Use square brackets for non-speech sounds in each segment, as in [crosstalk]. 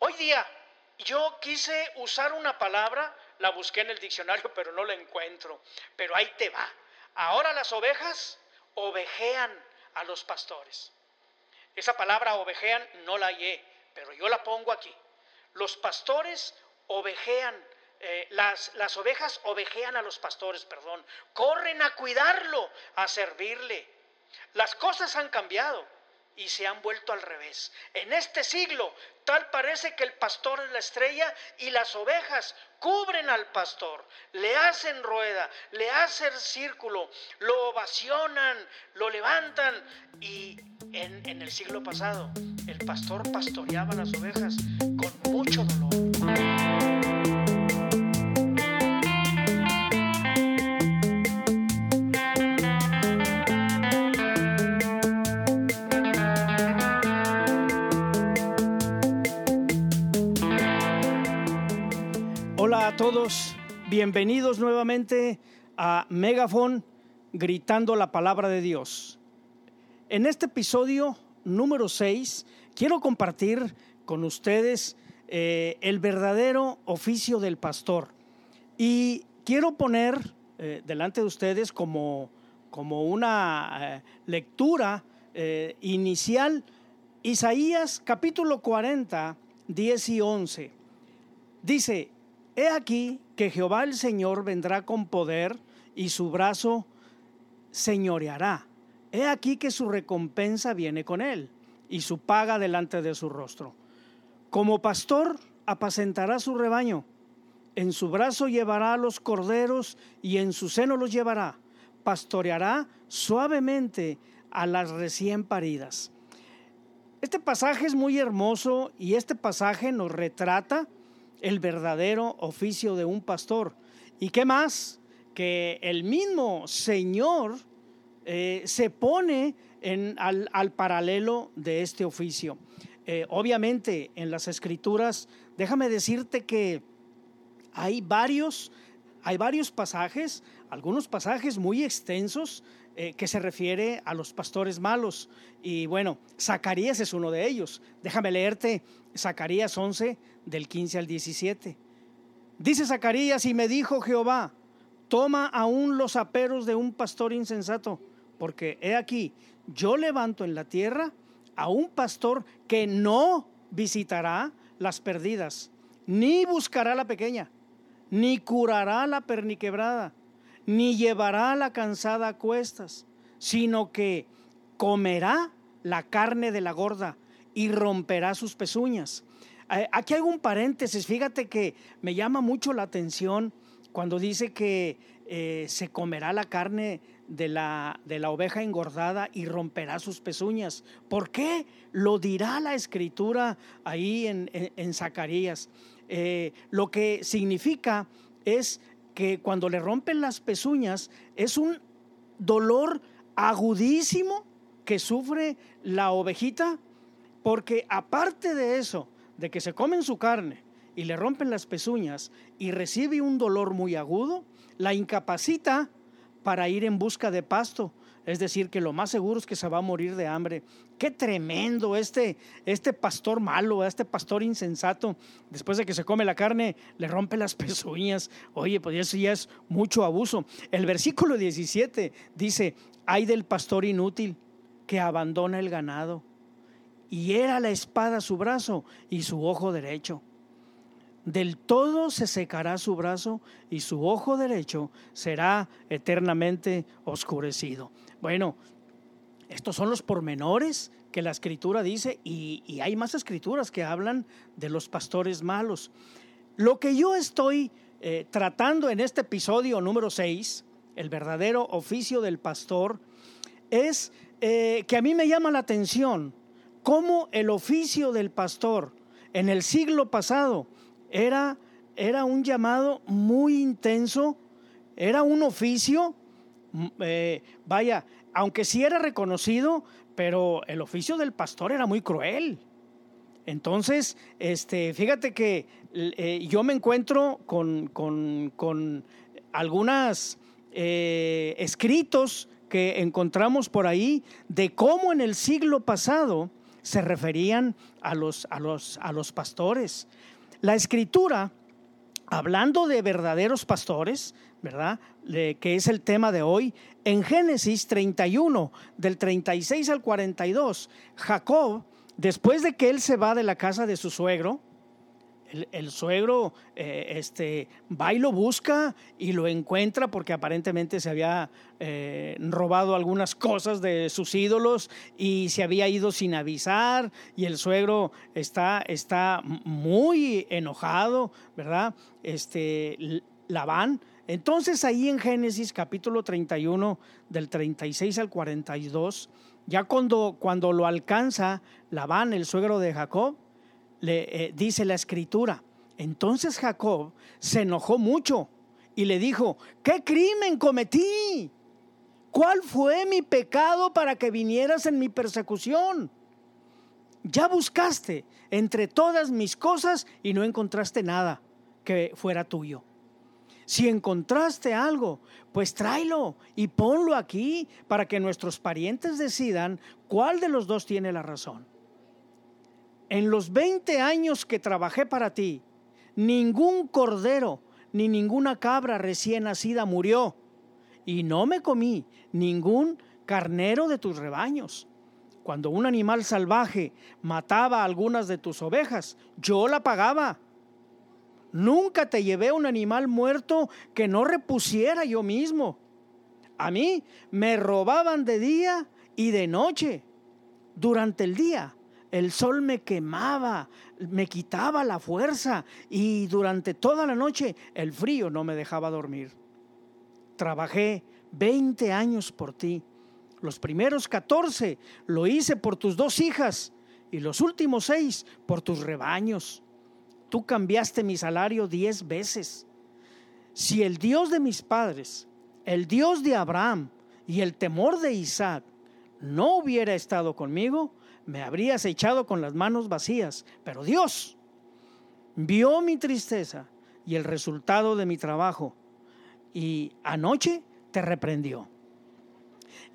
Hoy día yo quise usar una palabra, la busqué en el diccionario, [laughs] pero no la encuentro. Pero ahí te va. Ahora las ovejas ovejean a los pastores. Esa palabra ovejean no la hallé, pero yo la pongo aquí. Los pastores ovejean, eh, las, las ovejas ovejean a los pastores, perdón, corren a cuidarlo, a servirle. Las cosas han cambiado y se han vuelto al revés. En este siglo, tal parece que el pastor es la estrella y las ovejas cubren al pastor, le hacen rueda, le hacen círculo, lo ovacionan, lo levantan y en, en el siglo pasado el pastor pastoreaba las ovejas Hola a todos, bienvenidos nuevamente a Megafon gritando la palabra de Dios. En este episodio número 6 quiero compartir con ustedes eh, el verdadero oficio del pastor y quiero poner eh, delante de ustedes como, como una eh, lectura inicial Isaías capítulo 40, 10 y 11. Dice, He aquí que Jehová el Señor vendrá con poder y su brazo señoreará. He aquí que su recompensa viene con él y su paga delante de su rostro. Como pastor apacentará su rebaño. En su brazo llevará a los corderos y en su seno los llevará. Pastoreará suavemente a las recién paridas. Este pasaje es muy hermoso y este pasaje nos retrata el verdadero oficio de un pastor. ¿Y qué más? Que el mismo Señor eh, se pone al, al, paralelo de este oficio. Eh, obviamente en las escrituras, déjame decirte que hay varios, hay varios pasajes, algunos pasajes muy extensos eh, que se refiere a los pastores malos. Y bueno, Zacarías es uno de ellos. Déjame leerte Zacarías 11 del 15 al 17. Dice Zacarías, y me dijo Jehová, toma aún los aperos de un pastor insensato, porque he aquí, yo levanto en la tierra a un pastor que no visitará las perdidas, ni buscará la pequeña, ni curará la perniquebrada, ni llevará la cansada a cuestas, sino que comerá la carne de la gorda y romperá sus pezuñas. Eh, aquí hay un paréntesis, fíjate que me llama mucho la atención cuando dice que eh, se comerá la carne de la, de la, oveja engordada y romperá sus pezuñas. ¿Por qué? Lo dirá la escritura ahí en, en, Zacarías. Eh, lo que significa es que cuando le rompen las pezuñas es un dolor agudísimo que sufre la ovejita, porque aparte de eso, de que se comen su carne y le rompen las pezuñas y recibe un dolor muy agudo, la incapacita para ir en busca de pasto es decir, que lo más seguro es que se va a morir de hambre. Qué tremendo este, este pastor malo, este pastor insensato, después de que se come la carne, le rompe las [laughs] pezuñas. Oye, pues eso ya es mucho abuso. El versículo 17 dice, hay del pastor inútil que abandona el ganado y era la espada su brazo y su ojo derecho. Del todo se secará su brazo y su ojo derecho será eternamente oscurecido. Bueno, estos son los pormenores que la escritura dice y, hay más escrituras que hablan de los pastores malos. Lo que yo estoy eh, tratando en este episodio número 6, el verdadero oficio del pastor, es eh, que a mí me llama la atención cómo el oficio del pastor en el siglo pasado era, era un llamado muy intenso, era un oficio eh, vaya, aunque sí era reconocido, pero el oficio del pastor era muy cruel. Entonces, este, fíjate que eh, yo me encuentro con, con, con algunos eh, escritos que encontramos por ahí de cómo en el siglo pasado se referían a los, a los, a los pastores. La escritura, hablando de verdaderos pastores, ¿verdad? que es el tema de hoy, en Génesis 31, del 36 al 42, Jacob, después de que él se va de la casa de su suegro, el, suegro eh, este, va y lo busca y lo encuentra porque aparentemente se había eh, robado algunas cosas de sus ídolos y se había ido sin avisar y el suegro está, está muy enojado, ¿verdad? Este, Labán. Entonces ahí en Génesis capítulo 31 del 36 al 42, ya cuando, cuando lo alcanza Labán, el suegro de Jacob, le eh, dice la escritura. Entonces Jacob se enojó mucho y le dijo, ¿qué crimen cometí? ¿Cuál fue mi pecado para que vinieras en mi persecución? Ya buscaste entre todas mis cosas y no encontraste nada que fuera tuyo. Si encontraste algo, pues tráelo y ponlo aquí para que nuestros parientes decidan cuál de los dos tiene la razón en los 20 años que trabajé para ti, ningún cordero ni ninguna cabra recién nacida murió, y no me comí ningún carnero de tus rebaños. Cuando un animal salvaje mataba a algunas de tus ovejas, yo la pagaba. Nunca te llevé un animal muerto que no repusiera yo mismo. A mí me robaban de día y de noche. Durante el día el sol me quemaba, me quitaba la fuerza y durante toda la noche el frío no me dejaba dormir. Trabajé 20 años por ti. Los primeros 14 lo hice por tus dos hijas y los últimos seis por tus rebaños. Tú cambiaste mi salario diez veces. Si el Dios de mis padres, el Dios de Abraham y el temor de Isaac no hubiera estado conmigo, me habrías echado con las manos vacías, pero Dios vio mi tristeza y el resultado de mi trabajo y anoche te reprendió.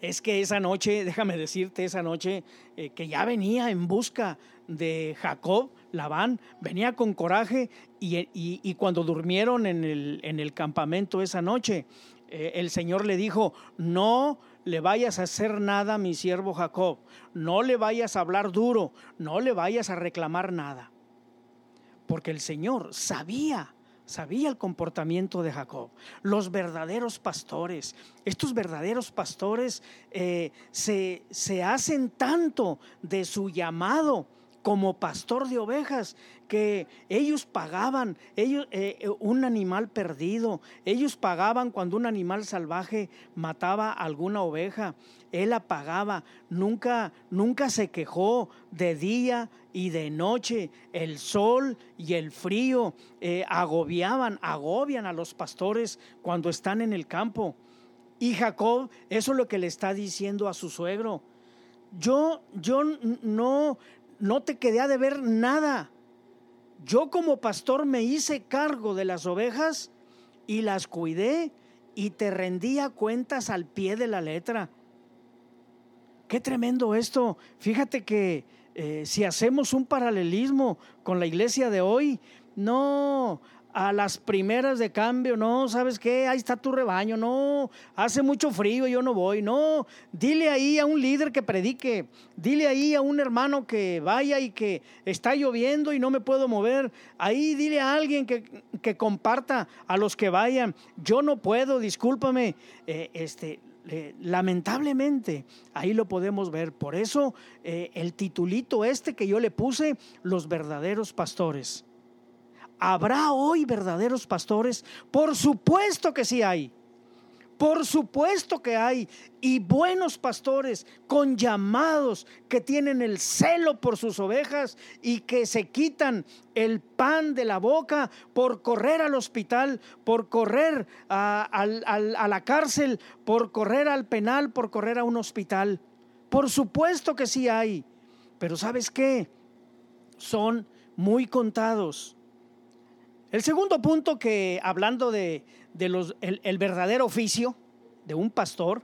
Es que esa noche, [laughs] déjame decirte, esa noche eh, que ya venía en busca de Jacob, Labán, venía con coraje y, cuando durmieron en el, en el, campamento esa noche, eh, el Señor le dijo, no le vayas a hacer nada a mi siervo Jacob, no le vayas a hablar duro, no le vayas a reclamar nada. Porque el Señor sabía, sabía el comportamiento de Jacob. Los verdaderos pastores, estos verdaderos pastores eh, se, se hacen tanto de su llamado como pastor de ovejas, que ellos pagaban ellos, eh, eh, un animal perdido, ellos pagaban cuando un animal salvaje mataba alguna oveja, él la pagaba, nunca, nunca se quejó de día y de noche, el sol y el frío eh, agobiaban, agobian a los pastores cuando están en el campo. Y Jacob, eso es lo que le está diciendo a su suegro. Yo, yo no, no te quedé a deber nada. Yo como pastor me hice cargo de las ovejas y las cuidé y te rendía cuentas al pie de la letra. Qué tremendo esto. Fíjate que eh, si hacemos un paralelismo con la iglesia de hoy, no, a las primeras de cambio, no, ¿sabes qué? Ahí está tu rebaño, no, hace mucho frío, yo no voy, no, dile ahí a un líder que predique, dile ahí a un hermano que vaya y que está lloviendo y no me puedo mover, ahí dile a alguien que, que comparta a los que vayan, yo no puedo, discúlpame, eh, este, lamentablemente ahí lo podemos ver. Por eso eh, el titulito este que yo le puse, los verdaderos pastores. ¿Habrá hoy verdaderos pastores? Por supuesto que sí hay. Por supuesto que hay. Y buenos pastores con llamados que tienen el celo por sus ovejas y que se quitan el pan de la boca por correr al hospital, por correr a, a la cárcel, por correr al penal, por correr a un hospital. Por supuesto que sí hay. Pero ¿sabes qué? Son muy contados el segundo punto que, hablando de, los, el, verdadero oficio de un pastor,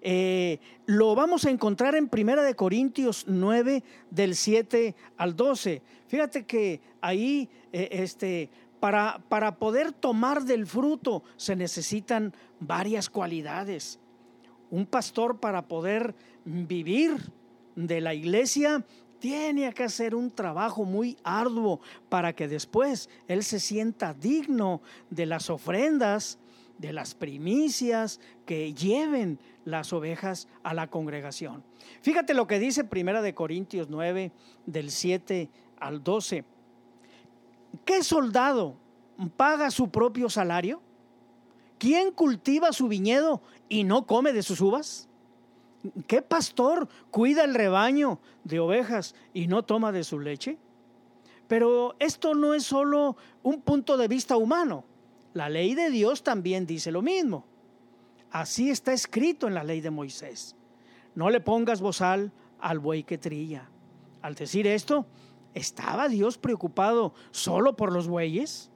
eh, lo vamos a encontrar en Primera de Corintios 9, del 7 al 12. Fíjate que ahí, eh, este, para, para poder tomar del fruto se necesitan varias cualidades. Un pastor para poder vivir de la iglesia tiene que hacer un trabajo muy arduo para que después él se sienta digno de las ofrendas, de las primicias que lleven las ovejas a la congregación. Fíjate lo que dice Primera de Corintios 9 del 7 al 12. ¿Qué soldado paga su propio salario? ¿Quién cultiva su viñedo y no come de sus uvas? ¿Qué pastor cuida el rebaño de ovejas y no toma de su leche? Pero esto no es solo un punto de vista humano. La ley de Dios también dice lo mismo. Así está escrito en la ley de Moisés. No le pongas bozal al buey que trilla. Al decir esto, ¿estaba Dios preocupado solo por los bueyes?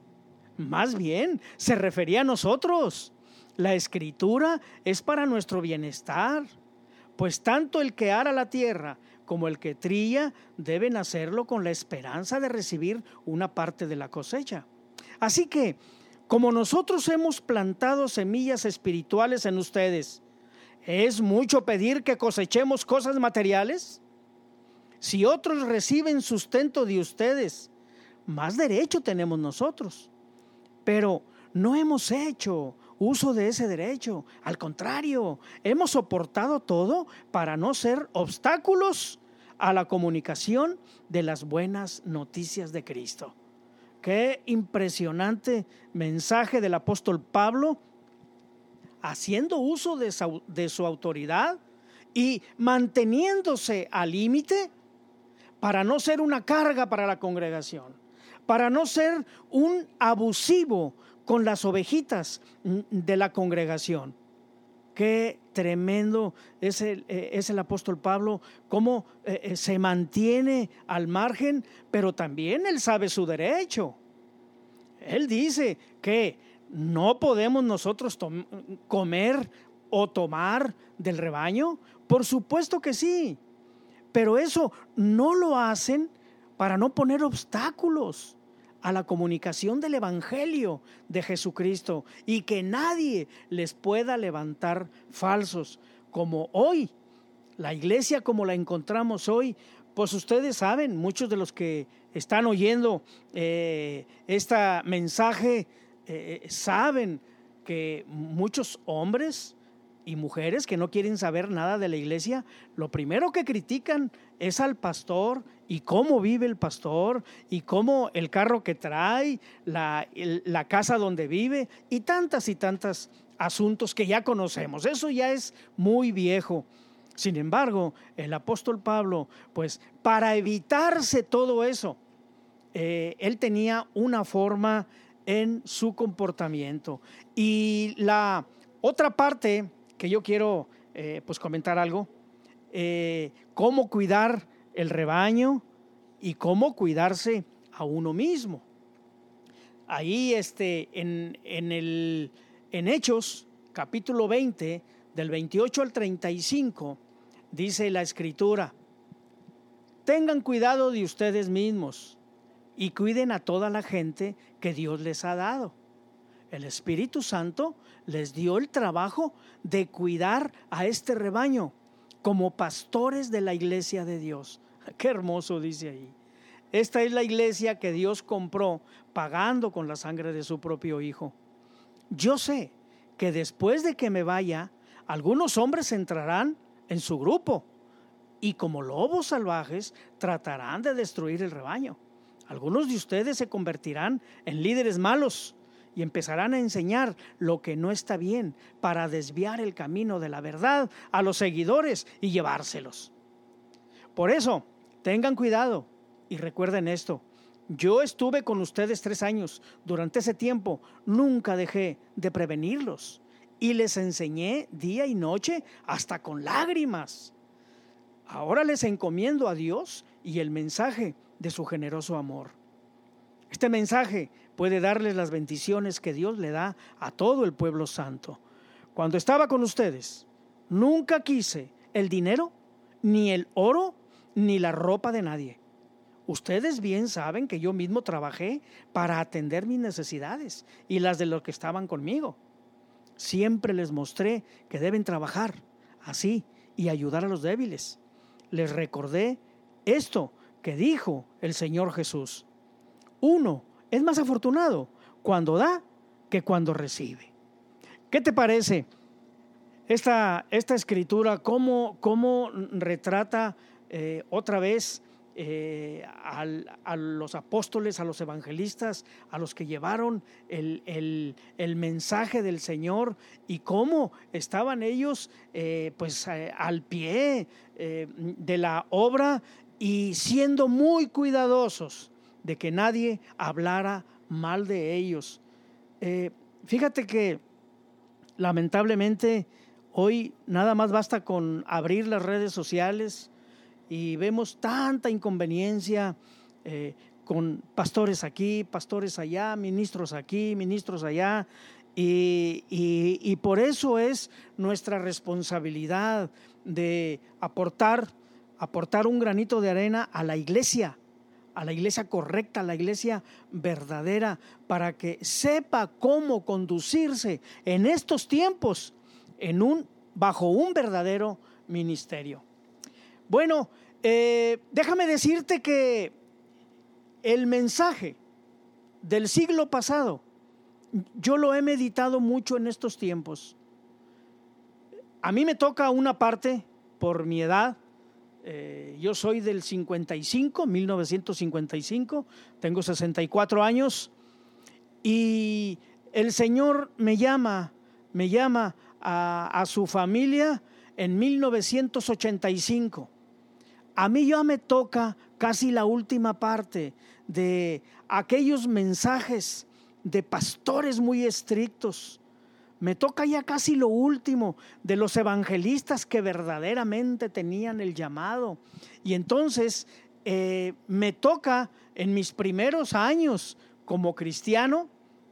Más bien, se refería a nosotros. La escritura es para nuestro bienestar pues tanto el que ara la tierra como el que trilla deben hacerlo con la esperanza de recibir una parte de la cosecha. Así que, como nosotros hemos plantado semillas espirituales en ustedes, ¿es mucho pedir que cosechemos cosas materiales? Si otros reciben sustento de ustedes, más derecho tenemos nosotros. Pero no hemos hecho uso de ese derecho. Al contrario, hemos soportado todo para no ser obstáculos a la comunicación de las buenas noticias de Cristo. Qué impresionante mensaje del apóstol Pablo haciendo uso de su, autoridad y manteniéndose al límite para no ser una carga para la congregación, para no ser un abusivo con las ovejitas de la congregación. Qué tremendo es el, eh, es el apóstol Pablo, cómo eh, eh, se mantiene al margen, pero también él sabe su derecho. Él dice que no podemos nosotros comer o tomar del rebaño. Por supuesto que sí, pero eso no lo hacen para no poner obstáculos a la comunicación del Evangelio de Jesucristo y que nadie les pueda levantar falsos. Como hoy, la iglesia como la encontramos hoy, pues ustedes saben, muchos de los que están oyendo eh, este mensaje eh, saben que muchos hombres y mujeres que no quieren saber nada de la iglesia, lo primero que critican es al pastor y cómo vive el pastor y cómo el carro que trae, la, la casa donde vive y tantas y tantas asuntos que ya conocemos. Eso ya es muy viejo. Sin embargo, el apóstol Pablo, pues para evitarse todo eso, eh, él tenía una forma en su comportamiento. Y la otra parte que yo quiero eh, pues comentar algo, eh, cómo cuidar el rebaño y cómo cuidarse a uno mismo. Ahí este, en, en, el, en Hechos, capítulo 20, del 28 al 35, dice la escritura, tengan cuidado de ustedes mismos y cuiden a toda la gente que Dios les ha dado. El Espíritu Santo les dio el trabajo de cuidar a este rebaño como pastores de la iglesia de Dios. [laughs] Qué hermoso dice ahí. Esta es la iglesia que Dios compró pagando con la sangre de su propio Hijo. Yo sé que después de que me vaya, algunos hombres entrarán en su grupo y como lobos salvajes tratarán de destruir el rebaño. Algunos de ustedes se convertirán en líderes malos y empezarán a enseñar lo que no está bien para desviar el camino de la verdad a los seguidores y llevárselos. Por eso, tengan cuidado y recuerden esto. Yo estuve con ustedes tres años. Durante ese tiempo nunca dejé de prevenirlos y les enseñé día y noche hasta con lágrimas. Ahora les encomiendo a Dios y el mensaje de su generoso amor. Este mensaje puede darles las bendiciones que Dios le da a todo el pueblo santo. Cuando estaba con ustedes, nunca quise el dinero, ni el oro, ni la ropa de nadie. Ustedes bien saben que yo mismo trabajé para atender mis necesidades y las de los que estaban conmigo. Siempre les mostré que deben trabajar así y ayudar a los débiles. Les recordé esto que dijo el Señor Jesús. Uno es más afortunado cuando da que cuando recibe. ¿Qué te parece esta, esta escritura? ¿Cómo, cómo retrata eh, otra vez eh, a los apóstoles, a los evangelistas, a los que llevaron el, mensaje del Señor y cómo estaban ellos eh, pues al pie de la obra y siendo muy cuidadosos de que nadie hablara mal de ellos. fíjate que lamentablemente hoy nada más basta con abrir las redes sociales, y vemos tanta inconveniencia eh, con pastores aquí, pastores allá, ministros aquí, ministros allá. Y, por eso es nuestra responsabilidad de aportar, aportar un granito de arena a la iglesia, a la iglesia correcta, a la iglesia verdadera, para que sepa cómo conducirse en estos tiempos en un, bajo un verdadero ministerio. Bueno, eh, déjame decirte que el mensaje del siglo pasado, yo lo he meditado mucho en estos tiempos. A mí me toca una parte por mi edad. Eh, yo soy del 55, 1955, tengo 64 años y el Señor me llama, me llama a, a su familia en 1985. A mí ya me toca casi la última parte de aquellos mensajes de pastores muy estrictos. Me toca ya casi lo último de los evangelistas que verdaderamente tenían el llamado. Y entonces eh, me toca en mis primeros años como cristiano,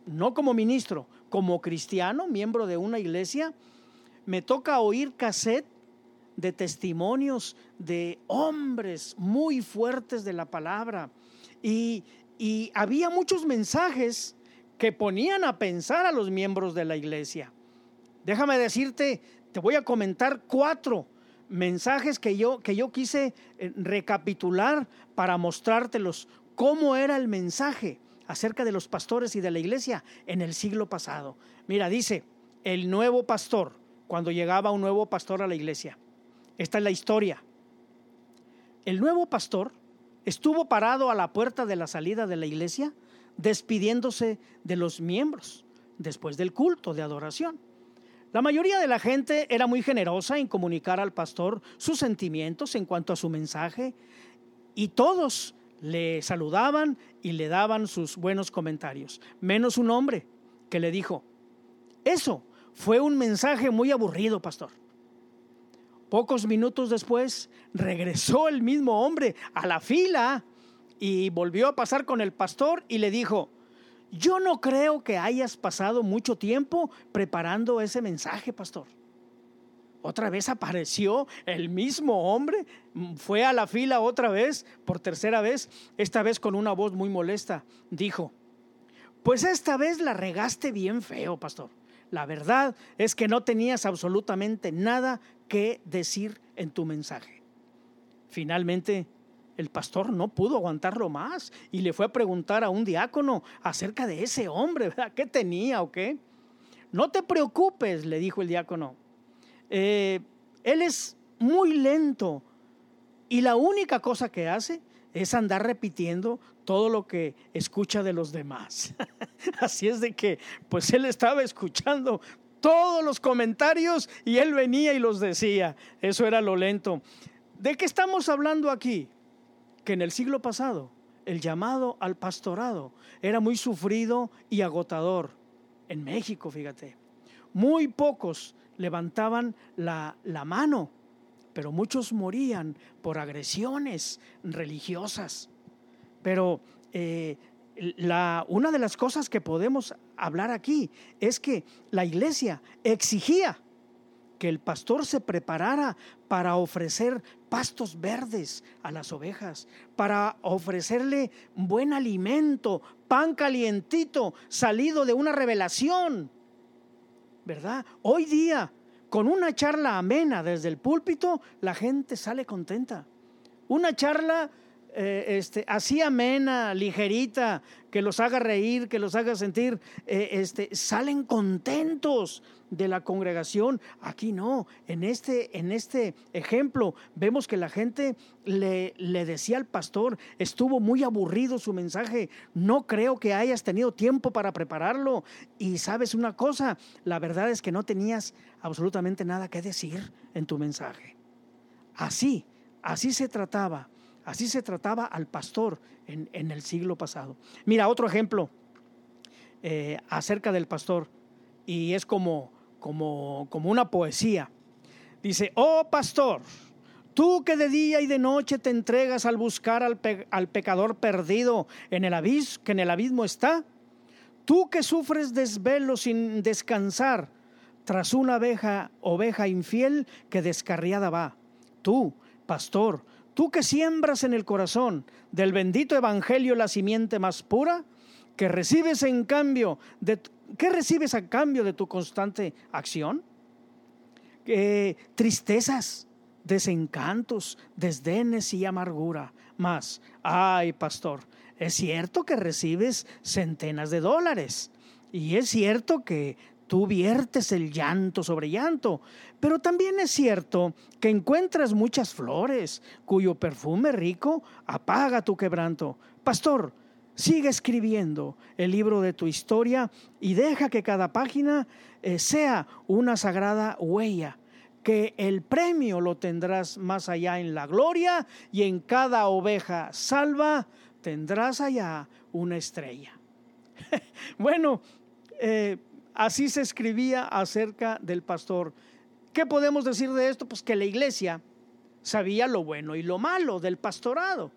no como ministro, como cristiano, miembro de una iglesia, me toca oír cassette de testimonios de hombres muy fuertes de la palabra. Y, había muchos mensajes que ponían a pensar a los miembros de la iglesia. Déjame decirte, te voy a comentar cuatro mensajes que yo, que yo quise eh, recapitular para mostrártelos cómo era el mensaje acerca de los pastores y de la iglesia en el siglo pasado. Mira, dice, el nuevo pastor, cuando llegaba un nuevo pastor a la iglesia. Esta es la historia. El nuevo pastor estuvo parado a la puerta de la salida de la iglesia despidiéndose de los miembros después del culto de adoración. La mayoría de la gente era muy generosa en comunicar al pastor sus sentimientos en cuanto a su mensaje y todos le saludaban y le daban sus buenos comentarios, menos un hombre que le dijo, eso fue un mensaje muy aburrido, pastor. Pocos minutos después regresó el mismo hombre a la fila y volvió a pasar con el pastor y le dijo, yo no creo que hayas pasado mucho tiempo preparando ese mensaje, pastor. Otra vez apareció el mismo hombre, fue a la fila otra vez, por tercera vez, esta vez con una voz muy molesta. Dijo, pues esta vez la regaste bien feo, pastor. La verdad es que no tenías absolutamente nada que decir en tu mensaje. Finalmente, el pastor no pudo aguantarlo más y le fue a preguntar a un diácono acerca de ese hombre, [laughs] ¿verdad? ¿Qué tenía o qué? No te preocupes, le dijo el diácono. Eh, él es muy lento y la única cosa que hace es andar repitiendo todo lo que escucha de los demás. [laughs] Así es de que, pues él estaba escuchando todos los comentarios y él venía y los decía. Eso era lo lento. ¿De qué estamos hablando aquí? Que en el siglo pasado el llamado al pastorado era muy sufrido y agotador. En México, fíjate. Muy pocos levantaban la, la mano pero muchos morían por agresiones religiosas. Pero eh, la, una de las cosas que podemos hablar aquí es que la iglesia exigía que el pastor se preparara para ofrecer pastos verdes a las ovejas, para ofrecerle buen alimento, pan calientito, salido de una revelación. ¿Verdad? Hoy día, con una charla amena desde el púlpito, la gente sale contenta. Una charla eh, este, así amena, ligerita, que los haga reír, que los haga sentir, eh, este, salen contentos de la congregación. Aquí no, en este, en este ejemplo vemos que la gente le, le decía al pastor, estuvo muy aburrido su mensaje, no creo que hayas tenido tiempo para prepararlo. Y sabes una cosa, la verdad es que no tenías absolutamente nada que decir en tu mensaje. Así, así se trataba Así se trataba al pastor en, el siglo pasado. Mira, otro ejemplo eh, acerca del pastor, y es como, como, como una poesía. Dice, oh pastor, tú que de día y de noche te entregas al buscar al, al pecador perdido en el abismo, que en el abismo está, tú que sufres desvelo sin descansar tras una oveja, oveja infiel que descarriada va, tú, pastor, Tú que siembras en el corazón del bendito evangelio la simiente más pura, que recibes en cambio de ¿qué recibes a cambio de tu constante acción? tristezas, desencantos, desdenes y amargura. Más, ay, pastor, es cierto que recibes centenas de dólares y es cierto que Tú viertes el llanto sobre llanto, pero también es cierto que encuentras muchas flores cuyo perfume rico apaga tu quebranto. Pastor, sigue escribiendo el libro de tu historia y deja que cada página eh, sea una sagrada huella, que el premio lo tendrás más allá en la gloria y en cada oveja salva tendrás allá una estrella. [laughs] bueno, eh, Así se escribía acerca del pastor. ¿Qué podemos decir de esto? Pues que la iglesia sabía lo bueno y lo malo del pastorado.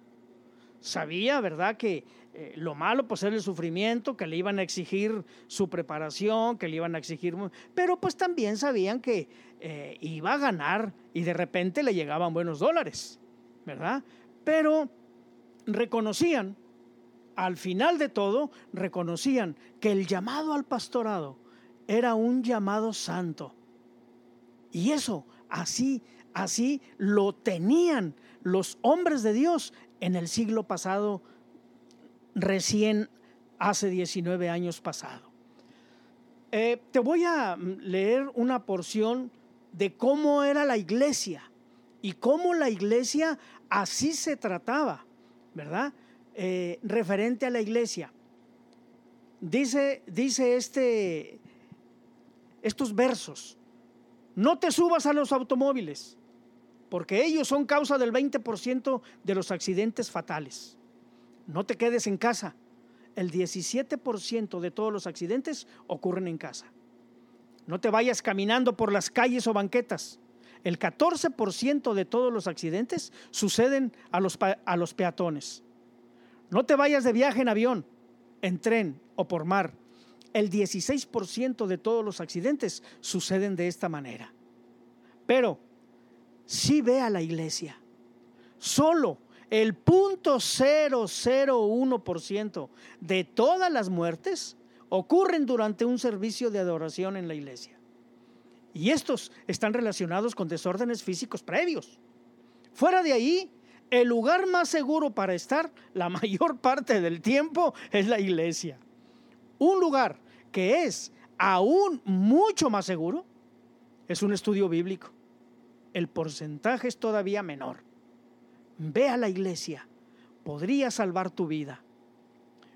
Sabía, ¿verdad?, que eh, lo malo pues era el sufrimiento, que le iban a exigir su preparación, que le iban a exigir... Pero pues también sabían que eh, iba a ganar y de repente le llegaban buenos dólares, ¿verdad? Pero reconocían, al final de todo, reconocían que el llamado al pastorado era un llamado santo. Y eso, así, así lo tenían los hombres de Dios en el siglo pasado, recién hace 19 años pasado. Eh, te voy a leer una porción de cómo era la iglesia y cómo la iglesia así se trataba, ¿verdad? Eh, referente a la iglesia. Dice, dice este, estos versos. No te subas a los automóviles, porque ellos son causa del 20% de los accidentes fatales. No te quedes en casa. El 17% de todos los accidentes ocurren en casa. No te vayas caminando por las calles o banquetas. El 14% de todos los accidentes suceden a los, a los peatones. No te vayas de viaje en avión, en tren o por mar el 16% de todos los accidentes suceden de esta manera. Pero si ve a la iglesia, solo el punto 001% de todas las muertes ocurren durante un servicio de adoración en la iglesia. Y estos están relacionados con desórdenes físicos previos. Fuera de ahí, el lugar más seguro para estar la [laughs] mayor parte del tiempo es la iglesia. Un lugar que es aún mucho más seguro es un estudio bíblico. El porcentaje es todavía menor. Ve a la iglesia, podría salvar tu vida.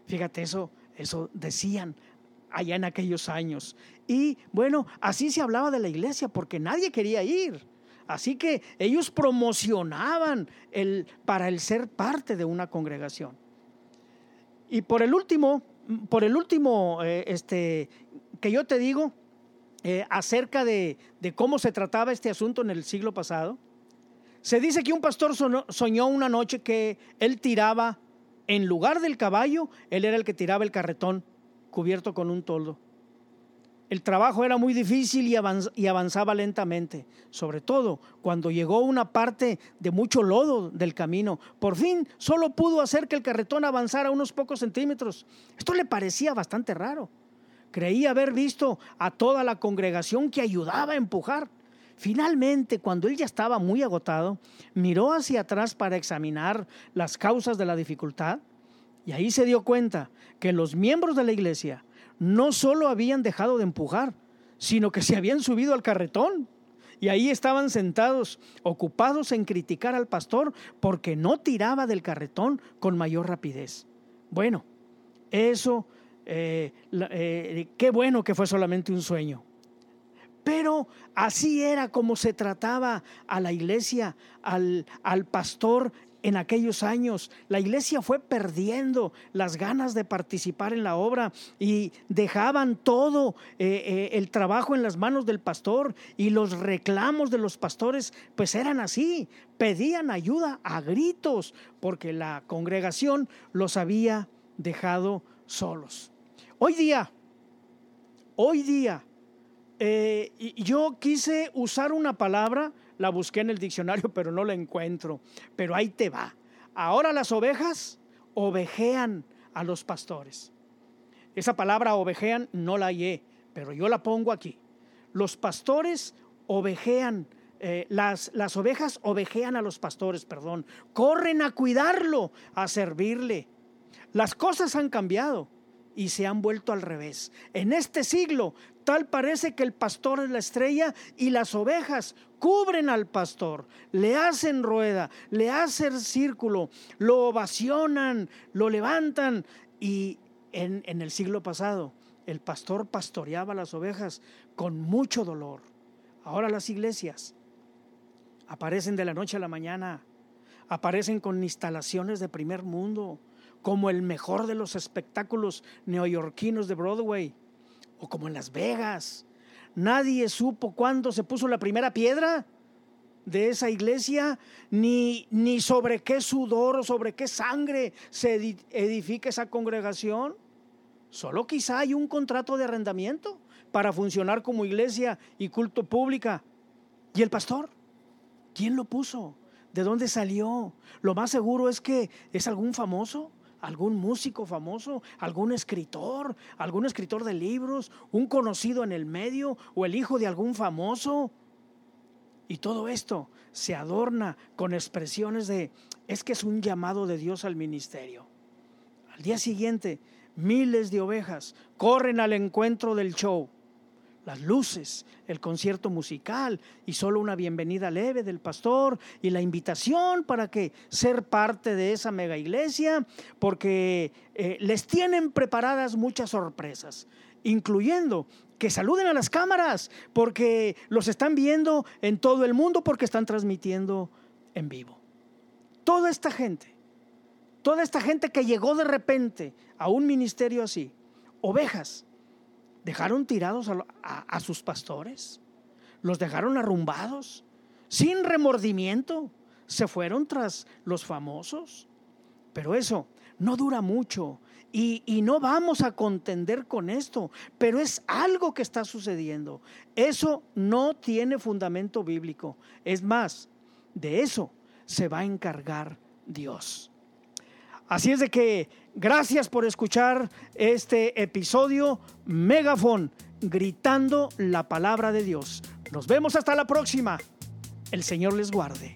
Fíjate eso, eso decían allá en aquellos años. Y bueno, así se hablaba de la iglesia porque nadie quería ir. Así que ellos promocionaban el, para el ser parte de una congregación. Y por el último, por el último, eh, este, que yo te digo eh, acerca de, cómo se trataba este asunto en el siglo pasado, se dice que un pastor soñó una noche que él tiraba, en lugar del caballo, él era el que tiraba el carretón cubierto con un toldo. El trabajo era muy difícil y, avanzaba lentamente, sobre todo cuando llegó una parte de mucho lodo del camino. Por fin solo pudo hacer que el carretón avanzara unos pocos centímetros. Esto le parecía bastante raro. Creía haber visto a toda la congregación que ayudaba a empujar. Finalmente, cuando él ya estaba muy agotado, miró hacia atrás para examinar las causas de la dificultad y ahí se dio cuenta que los miembros de la iglesia no solo habían dejado de empujar, sino que se habían subido al carretón. Y ahí estaban sentados, ocupados en criticar al pastor porque no tiraba del carretón con mayor rapidez. Bueno, eso, eh, eh, qué bueno que fue solamente un sueño. Pero así era como se trataba a la iglesia, al, al pastor en aquellos años. La iglesia fue perdiendo las ganas de participar en la obra y dejaban todo eh, eh, el trabajo en las manos del pastor y los reclamos de los pastores pues eran así, pedían ayuda a gritos porque la congregación los había dejado solos. Hoy día, hoy día, eh, yo quise usar una palabra la busqué en el diccionario, [laughs] pero no la encuentro. Pero ahí te va. Ahora las ovejas ovejean a los pastores. Esa palabra ovejean no la hallé, pero yo la pongo aquí. Los pastores ovejean, eh, las, las ovejas ovejean a los pastores, perdón. Corren a cuidarlo, a servirle. Las cosas han cambiado y se han vuelto al revés. En este siglo, tal parece que el pastor es la estrella y las ovejas cubren al pastor, le hacen rueda, le hacen círculo, lo ovacionan, lo levantan. Y en, en el siglo pasado, el pastor pastoreaba las ovejas con mucho dolor. Ahora las iglesias aparecen de la noche a la mañana, aparecen con instalaciones de primer mundo como el mejor de los espectáculos neoyorquinos de Broadway o como en Las Vegas. Nadie supo cuándo se puso la primera piedra de esa iglesia, ni, ni sobre qué sudor o sobre qué sangre se edifica esa congregación. Solo quizá hay un contrato de arrendamiento para funcionar como iglesia y culto pública. ¿Y el pastor? ¿Quién lo puso? ¿De dónde salió? Lo más seguro es que es algún famoso algún músico famoso, algún escritor, algún escritor de libros, un conocido en el medio o el hijo de algún famoso. Y todo esto se adorna con expresiones de, es que es un llamado de Dios al ministerio. Al día siguiente, miles de ovejas corren al encuentro del show las luces, el concierto musical y solo una bienvenida leve del pastor y la invitación para que ser parte de esa mega iglesia, porque eh, les tienen preparadas muchas sorpresas, incluyendo que saluden a las cámaras, porque los están viendo en todo el mundo, porque están transmitiendo en vivo. Toda esta gente, toda esta gente que llegó de repente a un ministerio así, ovejas, dejaron tirados a, sus pastores, los dejaron arrumbados, sin remordimiento, se fueron tras los famosos. Pero eso no dura mucho y, y, no vamos a contender con esto, pero es algo que está sucediendo. Eso no tiene fundamento bíblico. Es más, de eso se va a encargar Dios. Así es de que gracias por escuchar este episodio Megafon, gritando la palabra de Dios. Nos vemos hasta la próxima. El Señor les guarde.